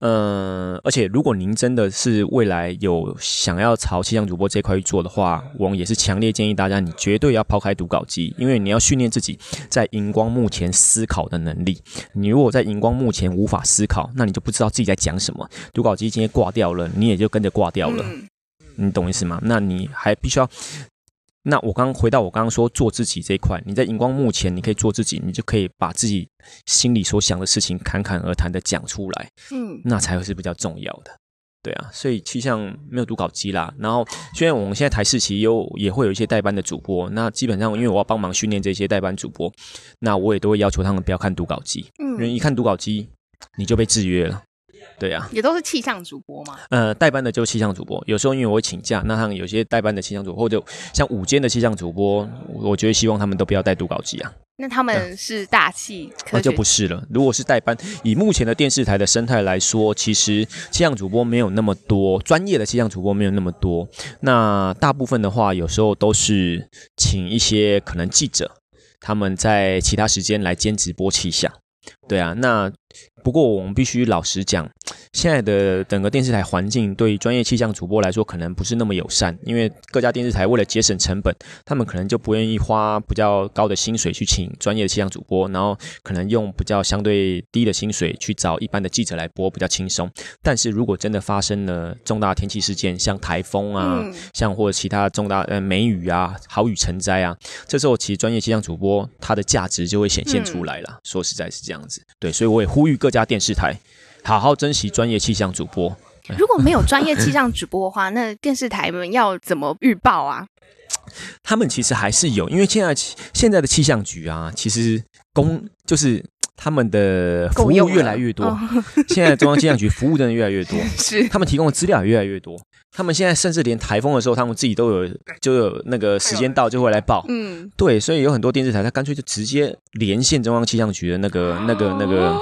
嗯，而且如果您真的是未来有想要朝气象主播这块去做的话，我们也是强烈建议大家，你绝对要抛开读稿机，因为你要训练自己在荧光幕前思考的能力。你如果在荧光幕前无法思考，那你就不知道自己在讲什么。读稿机今天挂掉了，你也就跟着挂掉了。你懂意思吗？那你还必须要。那我刚回到我刚刚说做自己这一块，你在荧光幕前，你可以做自己，你就可以把自己心里所想的事情侃侃而谈的讲出来，嗯，那才会是比较重要的，对啊，所以气象没有读稿机啦。然后虽然我们现在台视其实有也会有一些代班的主播，那基本上因为我要帮忙训练这些代班主播，那我也都会要求他们不要看读稿机，嗯，因为一看读稿机你就被制约了。对啊，也都是气象主播嘛。呃，代班的就气象主播，有时候因为我会请假，那他们有些代班的气象主播，或者像午间的气象主播，我觉得希望他们都不要带读稿机啊。那他们是大气，那就不是了。如果是代班，以目前的电视台的生态来说，其实气象主播没有那么多，专业的气象主播没有那么多。那大部分的话，有时候都是请一些可能记者，他们在其他时间来兼职播气象。对啊，那。不过我们必须老实讲，现在的整个电视台环境对专业气象主播来说可能不是那么友善，因为各家电视台为了节省成本，他们可能就不愿意花比较高的薪水去请专业的气象主播，然后可能用比较相对低的薪水去找一般的记者来播，比较轻松。但是如果真的发生了重大天气事件，像台风啊，嗯、像或者其他重大呃梅雨啊、豪雨成灾啊，这时候其实专业气象主播他的价值就会显现出来了。嗯、说实在是这样子，对，所以我也呼吁各家电视台好好珍惜专业气象主播。如果没有专业气象主播的话，那电视台们要怎么预报啊？他们其实还是有，因为现在现在的气象局啊，其实公就是他们的服务越来越多。现在中央气象局服务真的越来越多，是他们提供的资料也越来越多。他们现在甚至连台风的时候，他们自己都有就有那个时间到就会来报。嗯，对，所以有很多电视台，他干脆就直接连线中央气象局的那个、那个、那个。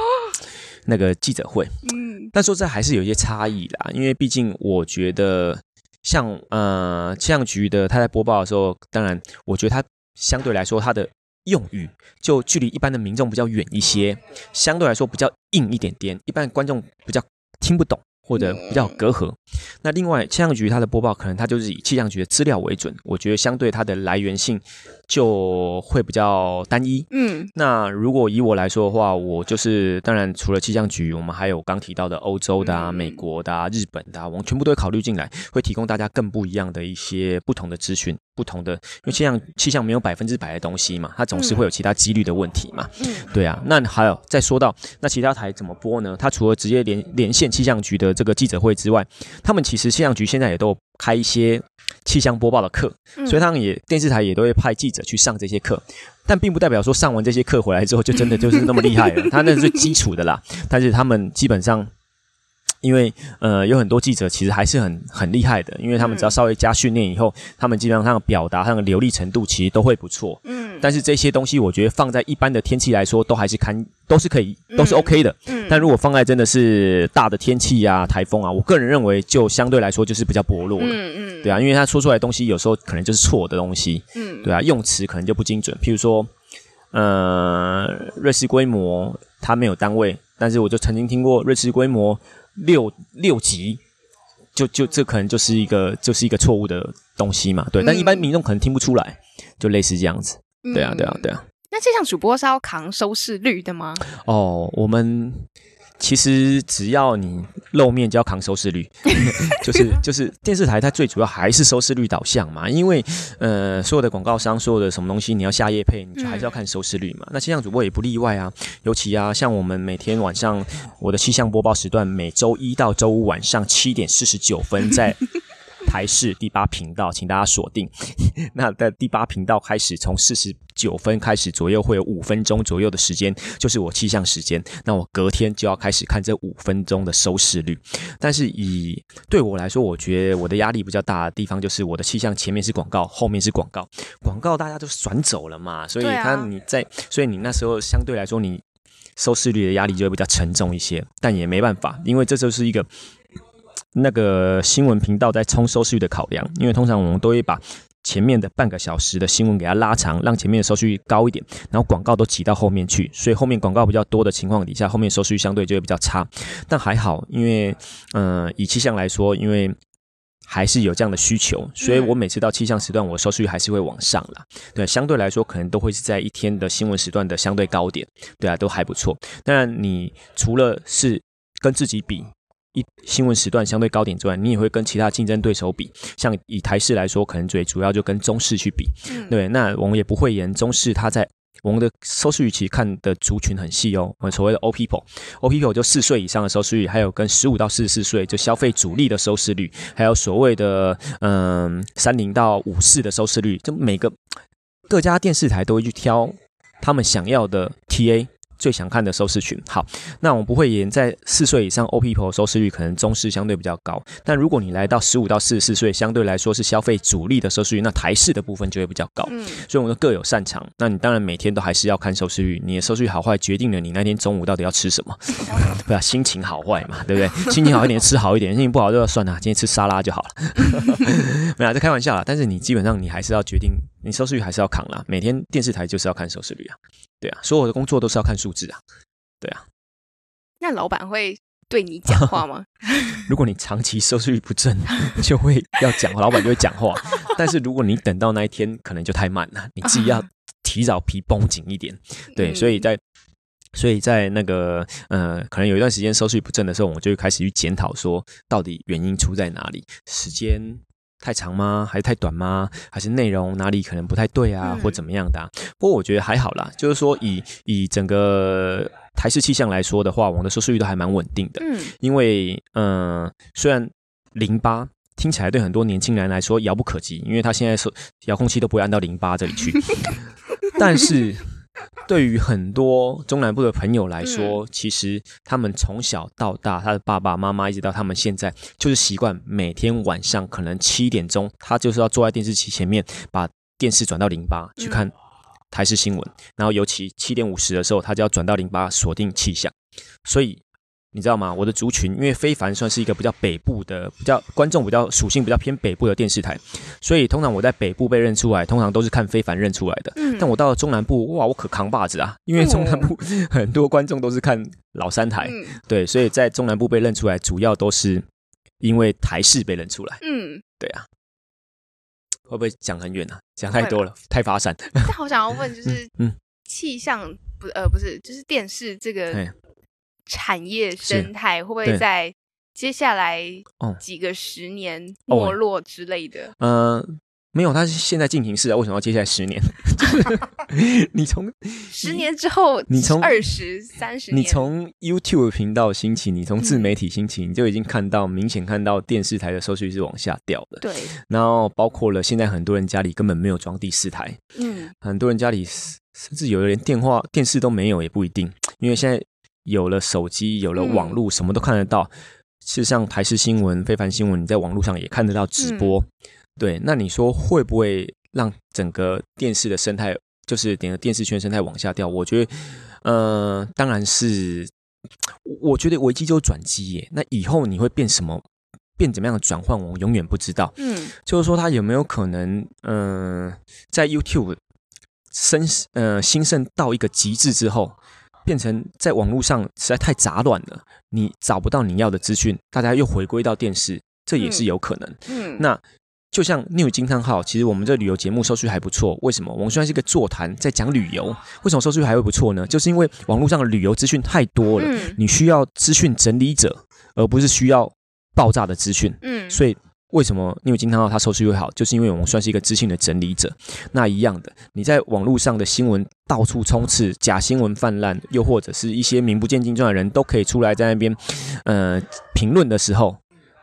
那个记者会，嗯，但说这还是有一些差异啦，因为毕竟我觉得像呃气象局的他在播报的时候，当然我觉得他相对来说他的用语就距离一般的民众比较远一些，相对来说比较硬一点点，一般观众比较听不懂。或者比较隔阂。那另外气象局它的播报可能它就是以气象局的资料为准，我觉得相对它的来源性就会比较单一。嗯，那如果以我来说的话，我就是当然除了气象局，我们还有刚提到的欧洲的啊、美国的啊、日本的啊，我们全部都会考虑进来，会提供大家更不一样的一些不同的资讯。不同的，因为气象气象没有百分之百的东西嘛，它总是会有其他几率的问题嘛。嗯，对啊。那还有再说到那其他台怎么播呢？它除了直接连连线气象局的这个记者会之外，他们其实气象局现在也都开一些气象播报的课，所以他们也电视台也都会派记者去上这些课，但并不代表说上完这些课回来之后就真的就是那么厉害了。他那是最基础的啦，但是他们基本上。因为呃，有很多记者其实还是很很厉害的，因为他们只要稍微加训练以后，嗯、他们基本上表达上的流利程度其实都会不错。嗯，但是这些东西我觉得放在一般的天气来说，都还是看都是可以，都是 OK 的。嗯，但如果放在真的是大的天气啊、台风啊，我个人认为就相对来说就是比较薄弱了。嗯嗯，对啊，因为他说出来的东西有时候可能就是错的东西。嗯，对啊，用词可能就不精准。譬如说，呃，瑞士规模它没有单位，但是我就曾经听过瑞士规模。六六级，就就这可能就是一个就是一个错误的东西嘛，对。但一般民众可能听不出来，就类似这样子。对啊，对啊，对啊。那气象主播是要扛收视率的吗？哦，我们。其实只要你露面就要扛收视率，就是就是电视台它最主要还是收视率导向嘛，因为呃所有的广告商所有的什么东西你要下夜配，你就还是要看收视率嘛。嗯、那气象主播也不例外啊，尤其啊像我们每天晚上我的气象播报时段，每周一到周五晚上七点四十九分在。台视第八频道，请大家锁定。那在第八频道开始，从四十九分开始左右，会有五分钟左右的时间，就是我气象时间。那我隔天就要开始看这五分钟的收视率。但是以对我来说，我觉得我的压力比较大的地方，就是我的气象前面是广告，后面是广告。广告大家都转走了嘛，所以他你在，所以你那时候相对来说，你收视率的压力就会比较沉重一些。但也没办法，因为这就是一个。那个新闻频道在冲收视率的考量，因为通常我们都会把前面的半个小时的新闻给它拉长，让前面的收视率高一点，然后广告都挤到后面去，所以后面广告比较多的情况底下，后面收视率相对就会比较差。但还好，因为嗯、呃，以气象来说，因为还是有这样的需求，所以我每次到气象时段，我收视率还是会往上啦。对，相对来说，可能都会是在一天的新闻时段的相对高点，对啊，都还不错。当然，你除了是跟自己比。一新闻时段相对高点之外，你也会跟其他竞争对手比。像以台视来说，可能最主要就跟中视去比。嗯、对，那我们也不会言中视，它在我们的收视率其实看的族群很细哦。我们所谓的 O people，O people 就四岁以上的收视率，还有跟十五到四十四岁就消费主力的收视率，还有所谓的嗯三零到五四的收视率，就每个各家电视台都会去挑他们想要的 TA。最想看的收视群，好，那我们不会演在四岁以上 O People 收视率可能中视相对比较高，但如果你来到十五到四十四岁，相对来说是消费主力的收视率，那台视的部分就会比较高。嗯，所以我们各有擅长。那你当然每天都还是要看收视率，你的收视率好坏决定了你那天中午到底要吃什么，对啊，心情好坏嘛，对不对？心情好一点吃好一点，心情不好就要算了，今天吃沙拉就好了。没有，在开玩笑啦，但是你基本上你还是要决定，你收视率还是要扛啦。每天电视台就是要看收视率啊。对啊，所有的工作都是要看数字啊。对啊，那老板会对你讲话吗？如果你长期收视率不正，就会要讲话，老板就会讲话。但是如果你等到那一天，可能就太慢了，你自己要提早皮绷紧一点。对，所以在所以在那个呃，可能有一段时间收视率不正的时候，我就会开始去检讨，说到底原因出在哪里？时间。太长吗？还是太短吗？还是内容哪里可能不太对啊，嗯、或怎么样的、啊？不过我觉得还好啦，就是说以以整个台式气象来说的话，我们的收视率都还蛮稳定的。嗯，因为嗯、呃，虽然零八听起来对很多年轻人来说遥不可及，因为他现在是遥控器都不会按到零八这里去，但是。对于很多中南部的朋友来说，嗯、其实他们从小到大，他的爸爸妈妈一直到他们现在，就是习惯每天晚上可能七点钟，他就是要坐在电视机前面，把电视转到零八去看台视新闻，嗯、然后尤其七点五十的时候，他就要转到零八锁定气象，所以。你知道吗？我的族群因为非凡算是一个比较北部的、比较观众比较属性比较偏北部的电视台，所以通常我在北部被认出来，通常都是看非凡认出来的。嗯，但我到了中南部，哇，我可扛把子啊！因为中南部 很多观众都是看老三台，嗯、对，所以在中南部被认出来，主要都是因为台视被认出来。嗯，对啊。会不会讲很远啊？讲太多了，太发散。但好想要问，就是嗯，气象不呃不是，就是电视这个产业生态会不会在接下来几个十年没落之类的？嗯。没有，他是现在进行式啊。为什么要接下来十年？就 是你从 十年之后，你从二十三十，你从 YouTube 频道兴起，你从自媒体兴起，嗯、你就已经看到明显看到电视台的收视率是往下掉的。对，然后包括了现在很多人家里根本没有装第四台，嗯，很多人家里甚至有的连电话、电视都没有也不一定，因为现在有了手机，有了网络，什么都看得到。事实上，台视新闻、非凡新闻，你在网络上也看得到直播。嗯对，那你说会不会让整个电视的生态，就是整个电视圈生态往下掉？我觉得，呃，当然是，我觉得危机就是转机耶。那以后你会变什么，变怎么样的转换，我永远不知道。嗯，就是说它有没有可能，嗯、呃，在 YouTube 生呃兴盛到一个极致之后，变成在网络上实在太杂乱了，你找不到你要的资讯，大家又回归到电视，这也是有可能。嗯，那。就像 New 惊叹号，其实我们这旅游节目收视率还不错。为什么？我们虽然是一个座谈，在讲旅游，为什么收视率还会不错呢？就是因为网络上的旅游资讯太多了，嗯、你需要资讯整理者，而不是需要爆炸的资讯。嗯，所以为什么 New 惊叹号它收视率会好？就是因为我们算是一个知性的整理者。那一样的，你在网络上的新闻到处充斥，假新闻泛滥，又或者是一些名不见经传的人都可以出来在那边，呃，评论的时候。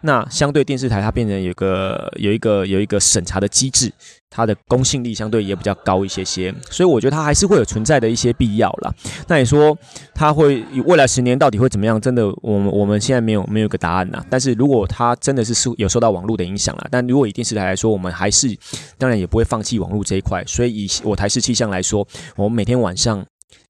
那相对电视台，它变成有个有一个有一个审查的机制，它的公信力相对也比较高一些些，所以我觉得它还是会有存在的一些必要啦。那你说它会未来十年到底会怎么样？真的，我们我们现在没有没有个答案呐。但是如果它真的是受有受到网络的影响啦，但如果以电视台来说，我们还是当然也不会放弃网络这一块。所以以我台视气象来说，我们每天晚上。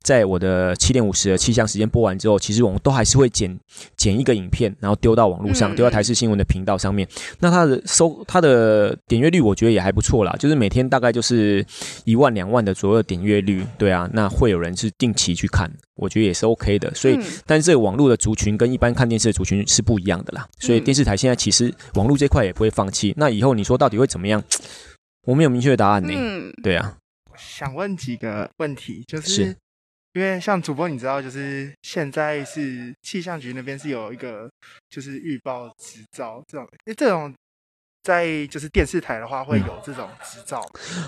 在我的七点五十的气象时间播完之后，其实我们都还是会剪剪一个影片，然后丢到网络上，丢到台视新闻的频道上面。那它的收它的点阅率，我觉得也还不错啦，就是每天大概就是一万两万的左右的点阅率。对啊，那会有人是定期去看，我觉得也是 OK 的。所以，但是这个网络的族群跟一般看电视的族群是不一样的啦。所以电视台现在其实网络这块也不会放弃。那以后你说到底会怎么样？我没有明确的答案呢。嗯，对啊。想问几个问题，就是。是因为像主播，你知道，就是现在是气象局那边是有一个就是预报执照这种，因为这种在就是电视台的话会有这种执照。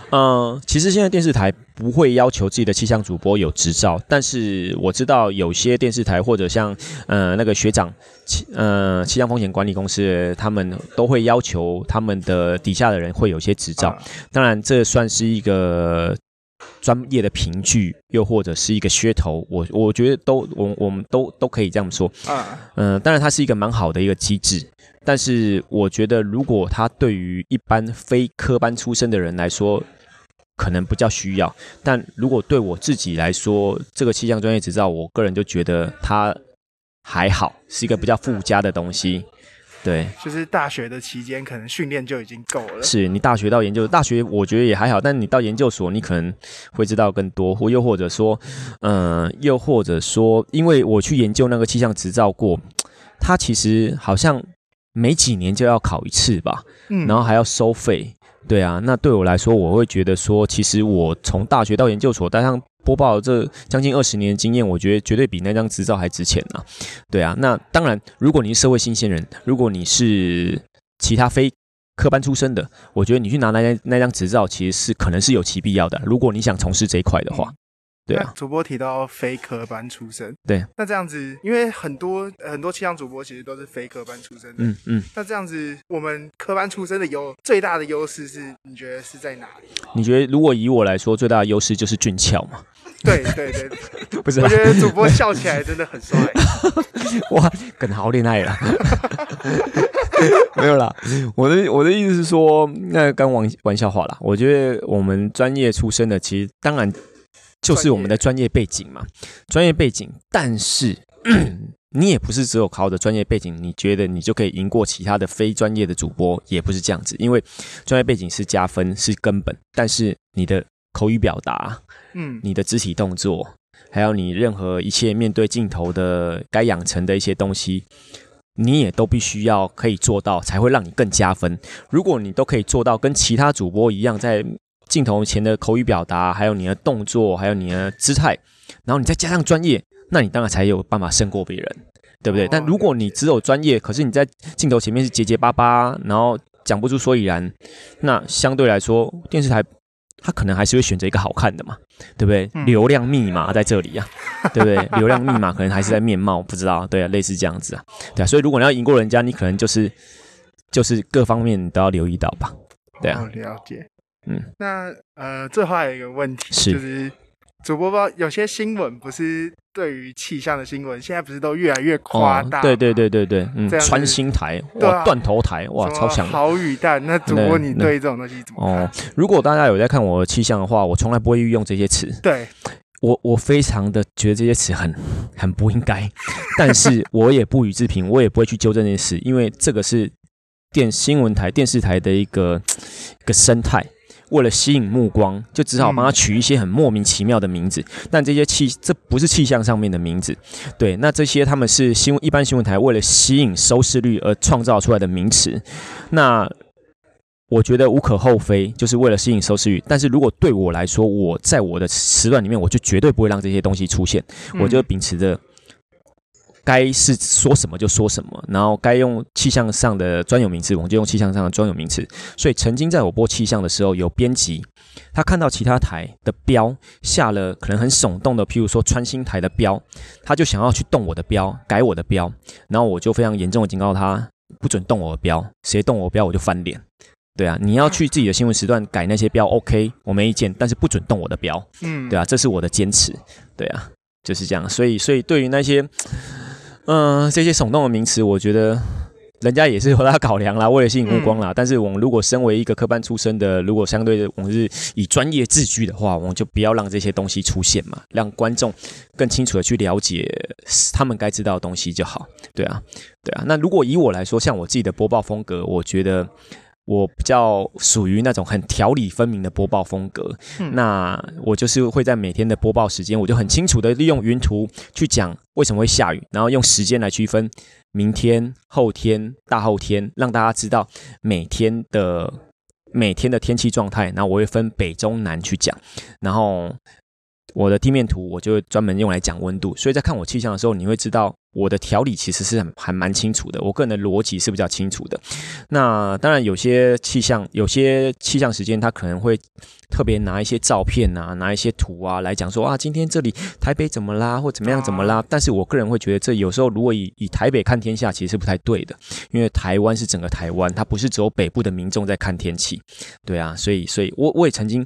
嗯、呃，其实现在电视台不会要求自己的气象主播有执照，但是我知道有些电视台或者像呃那个学长气呃气象风险管理公司，他们都会要求他们的底下的人会有些执照。当然，这算是一个。专业的凭据，又或者是一个噱头，我我觉得都我我们都都可以这样说啊。嗯、呃，当然它是一个蛮好的一个机制，但是我觉得如果它对于一般非科班出身的人来说，可能不叫需要。但如果对我自己来说，这个气象专业执照，我个人就觉得它还好，是一个比较附加的东西。对，就是大学的期间，可能训练就已经够了。是你大学到研究，大学我觉得也还好，但你到研究所，你可能会知道更多，或又或者说，嗯、呃，又或者说，因为我去研究那个气象执照过，它其实好像每几年就要考一次吧，嗯，然后还要收费。对啊，那对我来说，我会觉得说，其实我从大学到研究所，带上。播报这将近二十年的经验，我觉得绝对比那张执照还值钱呐。对啊，那当然，如果你是社会新鲜人，如果你是其他非科班出身的，我觉得你去拿那张那张执照，其实是可能是有其必要的。如果你想从事这一块的话。对啊，主播提到非科班出身，对，那这样子，因为很多很多气象主播其实都是非科班出身的，嗯嗯，那这样子，我们科班出身的优最大的优势是，你觉得是在哪里？你觉得如果以我来说，最大的优势就是俊俏嘛？对对对，不是，我觉得主播笑起来真的很帅，哇，更好恋爱了，没有啦，我的我的意思是说，那刚玩玩笑话啦，我觉得我们专业出身的，其实当然。就是我们的专业背景嘛，专业背景，但是 你也不是只有靠着专业背景，你觉得你就可以赢过其他的非专业的主播，也不是这样子，因为专业背景是加分，是根本，但是你的口语表达，嗯，你的肢体动作，还有你任何一切面对镜头的该养成的一些东西，你也都必须要可以做到，才会让你更加分。如果你都可以做到跟其他主播一样，在镜头前的口语表达，还有你的动作，还有你的姿态，然后你再加上专业，那你当然才有办法胜过别人，对不对？但如果你只有专业，可是你在镜头前面是结结巴巴，然后讲不出所以然，那相对来说，电视台。他可能还是会选择一个好看的嘛，对不对？嗯、流量密码在这里呀、啊，对不对？流量密码可能还是在面貌，不知道，对啊，类似这样子啊，对啊。所以如果你要赢过人家，你可能就是就是各方面都要留意到吧，对啊。了解，嗯。那呃，最后还有一个问题，是就是主播播有些新闻不是。对于气象的新闻，现在不是都越来越夸大？对对对对对，嗯，穿心台哇，断头台哇，超强！好雨弹，那主播你对这种东西怎么看？哦，如果大家有在看我的气象的话，我从来不会运用这些词。对，我我非常的觉得这些词很很不应该，但是我也不予置评，我也不会去纠正这件事，因为这个是电新闻台、电视台的一个一个生态。为了吸引目光，就只好帮他取一些很莫名其妙的名字。嗯、但这些气，这不是气象上面的名字。对，那这些他们是新闻一般新闻台为了吸引收视率而创造出来的名词。那我觉得无可厚非，就是为了吸引收视率。但是如果对我来说，我在我的时段里面，我就绝对不会让这些东西出现。我就秉持着。该是说什么就说什么，然后该用气象上的专有名词，我们就用气象上的专有名词。所以曾经在我播气象的时候，有编辑他看到其他台的标下了可能很耸动的，譬如说穿心台的标，他就想要去动我的标，改我的标，然后我就非常严重的警告他，不准动我的标，谁动我的标我就翻脸。对啊，你要去自己的新闻时段改那些标，OK，我没意见，但是不准动我的标。嗯，对啊，这是我的坚持。对啊，就是这样。所以，所以对于那些。嗯，这些耸动的名词，我觉得人家也是有他考量啦，为了吸引目光啦。嗯、但是我们如果身为一个科班出身的，如果相对的我们是以专业自居的话，我们就不要让这些东西出现嘛，让观众更清楚的去了解他们该知道的东西就好。对啊，对啊。那如果以我来说，像我自己的播报风格，我觉得。我比较属于那种很条理分明的播报风格，嗯、那我就是会在每天的播报时间，我就很清楚的利用云图去讲为什么会下雨，然后用时间来区分明天、后天、大后天，让大家知道每天的每天的天气状态。然后我会分北、中、南去讲，然后。我的地面图我就专门用来讲温度，所以在看我气象的时候，你会知道我的条理其实是很还蛮清楚的，我个人的逻辑是比较清楚的。那当然有些气象，有些气象时间，它可能会特别拿一些照片啊，拿一些图啊来讲说啊，今天这里台北怎么啦，或怎么样怎么啦。但是我个人会觉得，这有时候如果以以台北看天下，其实是不太对的，因为台湾是整个台湾，它不是只有北部的民众在看天气，对啊，所以所以我我也曾经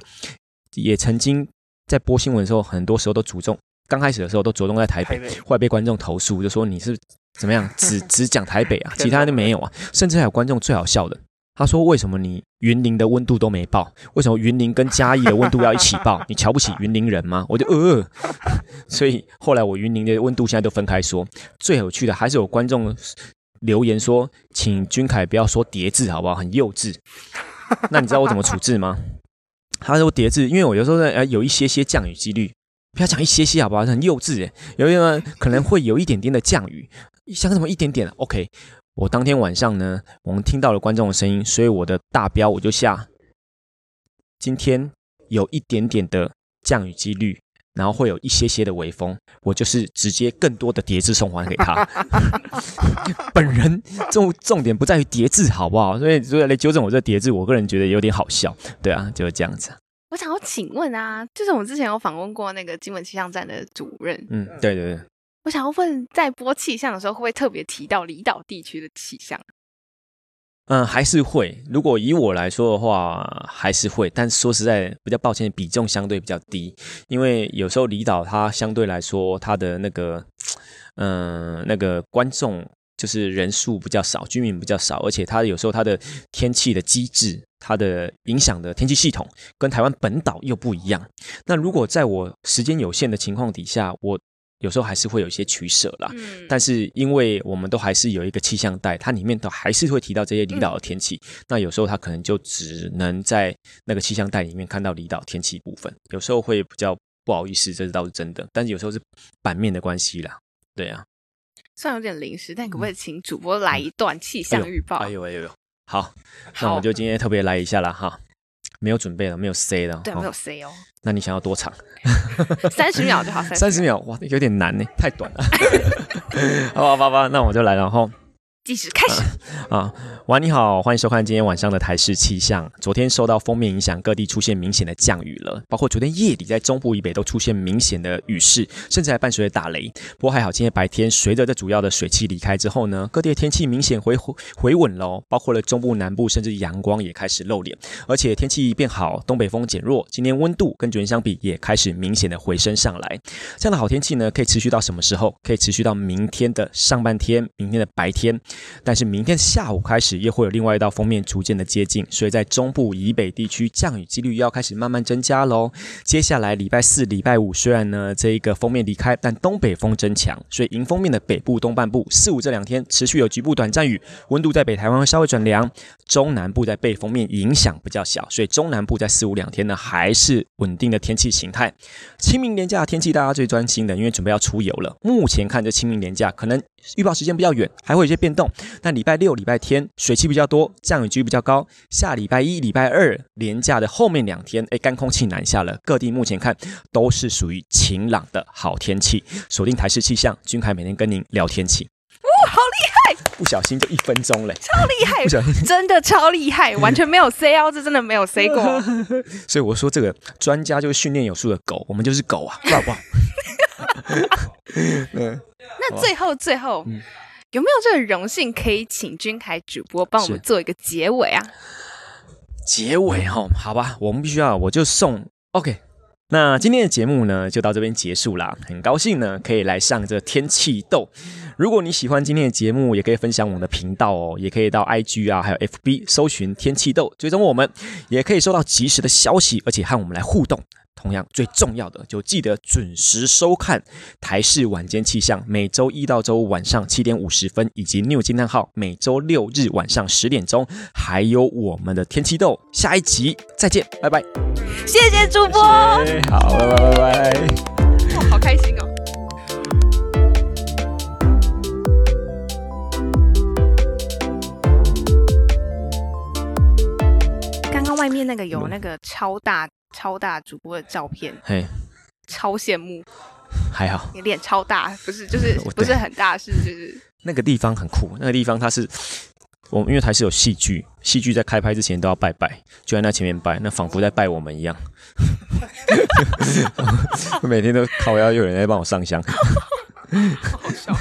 也曾经。在播新闻的时候，很多时候都着重，刚开始的时候都着重在台北，后来被观众投诉，就说你是怎么样，只只讲台北啊，其他都没有啊，甚至还有观众最好笑的，他说为什么你云林的温度都没报，为什么云林跟嘉义的温度要一起报？你瞧不起云林人吗？我就呃，所以后来我云林的温度现在都分开说。最有趣的还是有观众留言说，请君凯不要说叠字好不好？很幼稚。那你知道我怎么处置吗？他说叠字，因为我有时候呢呃有一些些降雨几率，不要讲一些些好不好？很幼稚诶，有一个可能会有一点点的降雨，像什么一点点？OK，我当天晚上呢，我们听到了观众的声音，所以我的大标我就下，今天有一点点的降雨几率，然后会有一些些的微风，我就是直接更多的叠字送还给他。本人重重点不在于叠字好不好？所以如果来纠正我这叠字，我个人觉得有点好笑。对啊，就是这样子。我想要请问啊，就是我们之前有访问过那个金门气象站的主任。嗯，对对对。我想要问，在播气象的时候，会不会特别提到离岛地区的气象？嗯，还是会。如果以我来说的话，还是会。但说实在，比较抱歉，比重相对比较低，因为有时候离岛它相对来说，它的那个，嗯，那个观众就是人数比较少，居民比较少，而且它有时候它的天气的机制，它的影响的天气系统跟台湾本岛又不一样。那如果在我时间有限的情况底下，我有时候还是会有一些取舍啦，嗯、但是因为我们都还是有一个气象带，它里面都还是会提到这些离岛的天气。嗯、那有时候它可能就只能在那个气象带里面看到离岛天气部分，有时候会比较不好意思，这倒是真的。但是有时候是版面的关系啦，对啊。虽然有点临时，但可不可以请主播来一段气象预报？哎呦哎呦哎呦，好，那我就今天特别来一下了哈，没有准备了，没有 C 的，对，没有 C 哦。那你想要多长？三十秒就好，三十秒哇，有点难呢，太短了。好吧，好吧，那我就来了哈。计时开始 啊！晚你好，欢迎收看今天晚上的台视气象。昨天受到锋面影响，各地出现明显的降雨了，包括昨天夜里在中部以北都出现明显的雨势，甚至还伴随着打雷。不过还好，今天白天随着这主要的水汽离开之后呢，各地的天气明显回回稳喽，包括了中部南部，甚至阳光也开始露脸，而且天气变好，东北风减弱，今天温度跟昨天相比也开始明显的回升上来。这样的好天气呢，可以持续到什么时候？可以持续到明天的上半天，明天的白天。但是明天下午开始又会有另外一道封面逐渐的接近，所以在中部以北地区降雨几率要开始慢慢增加喽。接下来礼拜四、礼拜五虽然呢这一个封面离开，但东北风增强，所以迎风面的北部、东半部四五这两天持续有局部短暂雨，温度在北台湾会稍微转凉。中南部在被封面影响比较小，所以中南部在四五两天呢还是稳定的天气形态。清明连假天气大家最专心的，因为准备要出游了。目前看着清明连假可能预报时间比较远，还会有一些变动。但礼拜六、礼拜天水汽比较多，降雨几率比较高。下礼拜一、礼拜二连假的后面两天，哎，干空气南下了，各地目前看都是属于晴朗的好天气。锁定台视气象，君凯每天跟您聊天气。哇，好厉害！不小心就一分钟嘞，超厉害！不小心真的超厉害，完全没有 C 哦，这真的没有 C 过。所以我说，这个专家就是训练有素的狗，我们就是狗啊，好不好？嗯，那最后最后。嗯有没有这个荣幸可以请君凯主播帮我们做一个结尾啊？结尾哈，好吧，我们必须要，我就送 OK。那今天的节目呢，就到这边结束啦。很高兴呢，可以来上这天气豆。如果你喜欢今天的节目，也可以分享我们的频道哦，也可以到 IG 啊，还有 FB 搜寻天气豆，追踪我们，也可以收到及时的消息，而且和我们来互动。同样最重要的，就记得准时收看台视晚间气象，每周一到周五晚上七点五十分，以及 New 惊叹号每周六日晚上十点钟，还有我们的天气豆，下一集再见，拜拜！谢谢主播，谢谢好，拜拜拜拜，哦，好开心哦！刚刚外面那个有那个超大。超大主播的照片，嘿，超羡慕，还好，你脸超大，不是，就是不是很大，是就是那个地方很酷，那个地方它是我们因为台是有戏剧，戏剧在开拍之前都要拜拜，就在那前面拜，那仿佛在拜我们一样，每天都靠要，有人在帮我上香，好笑。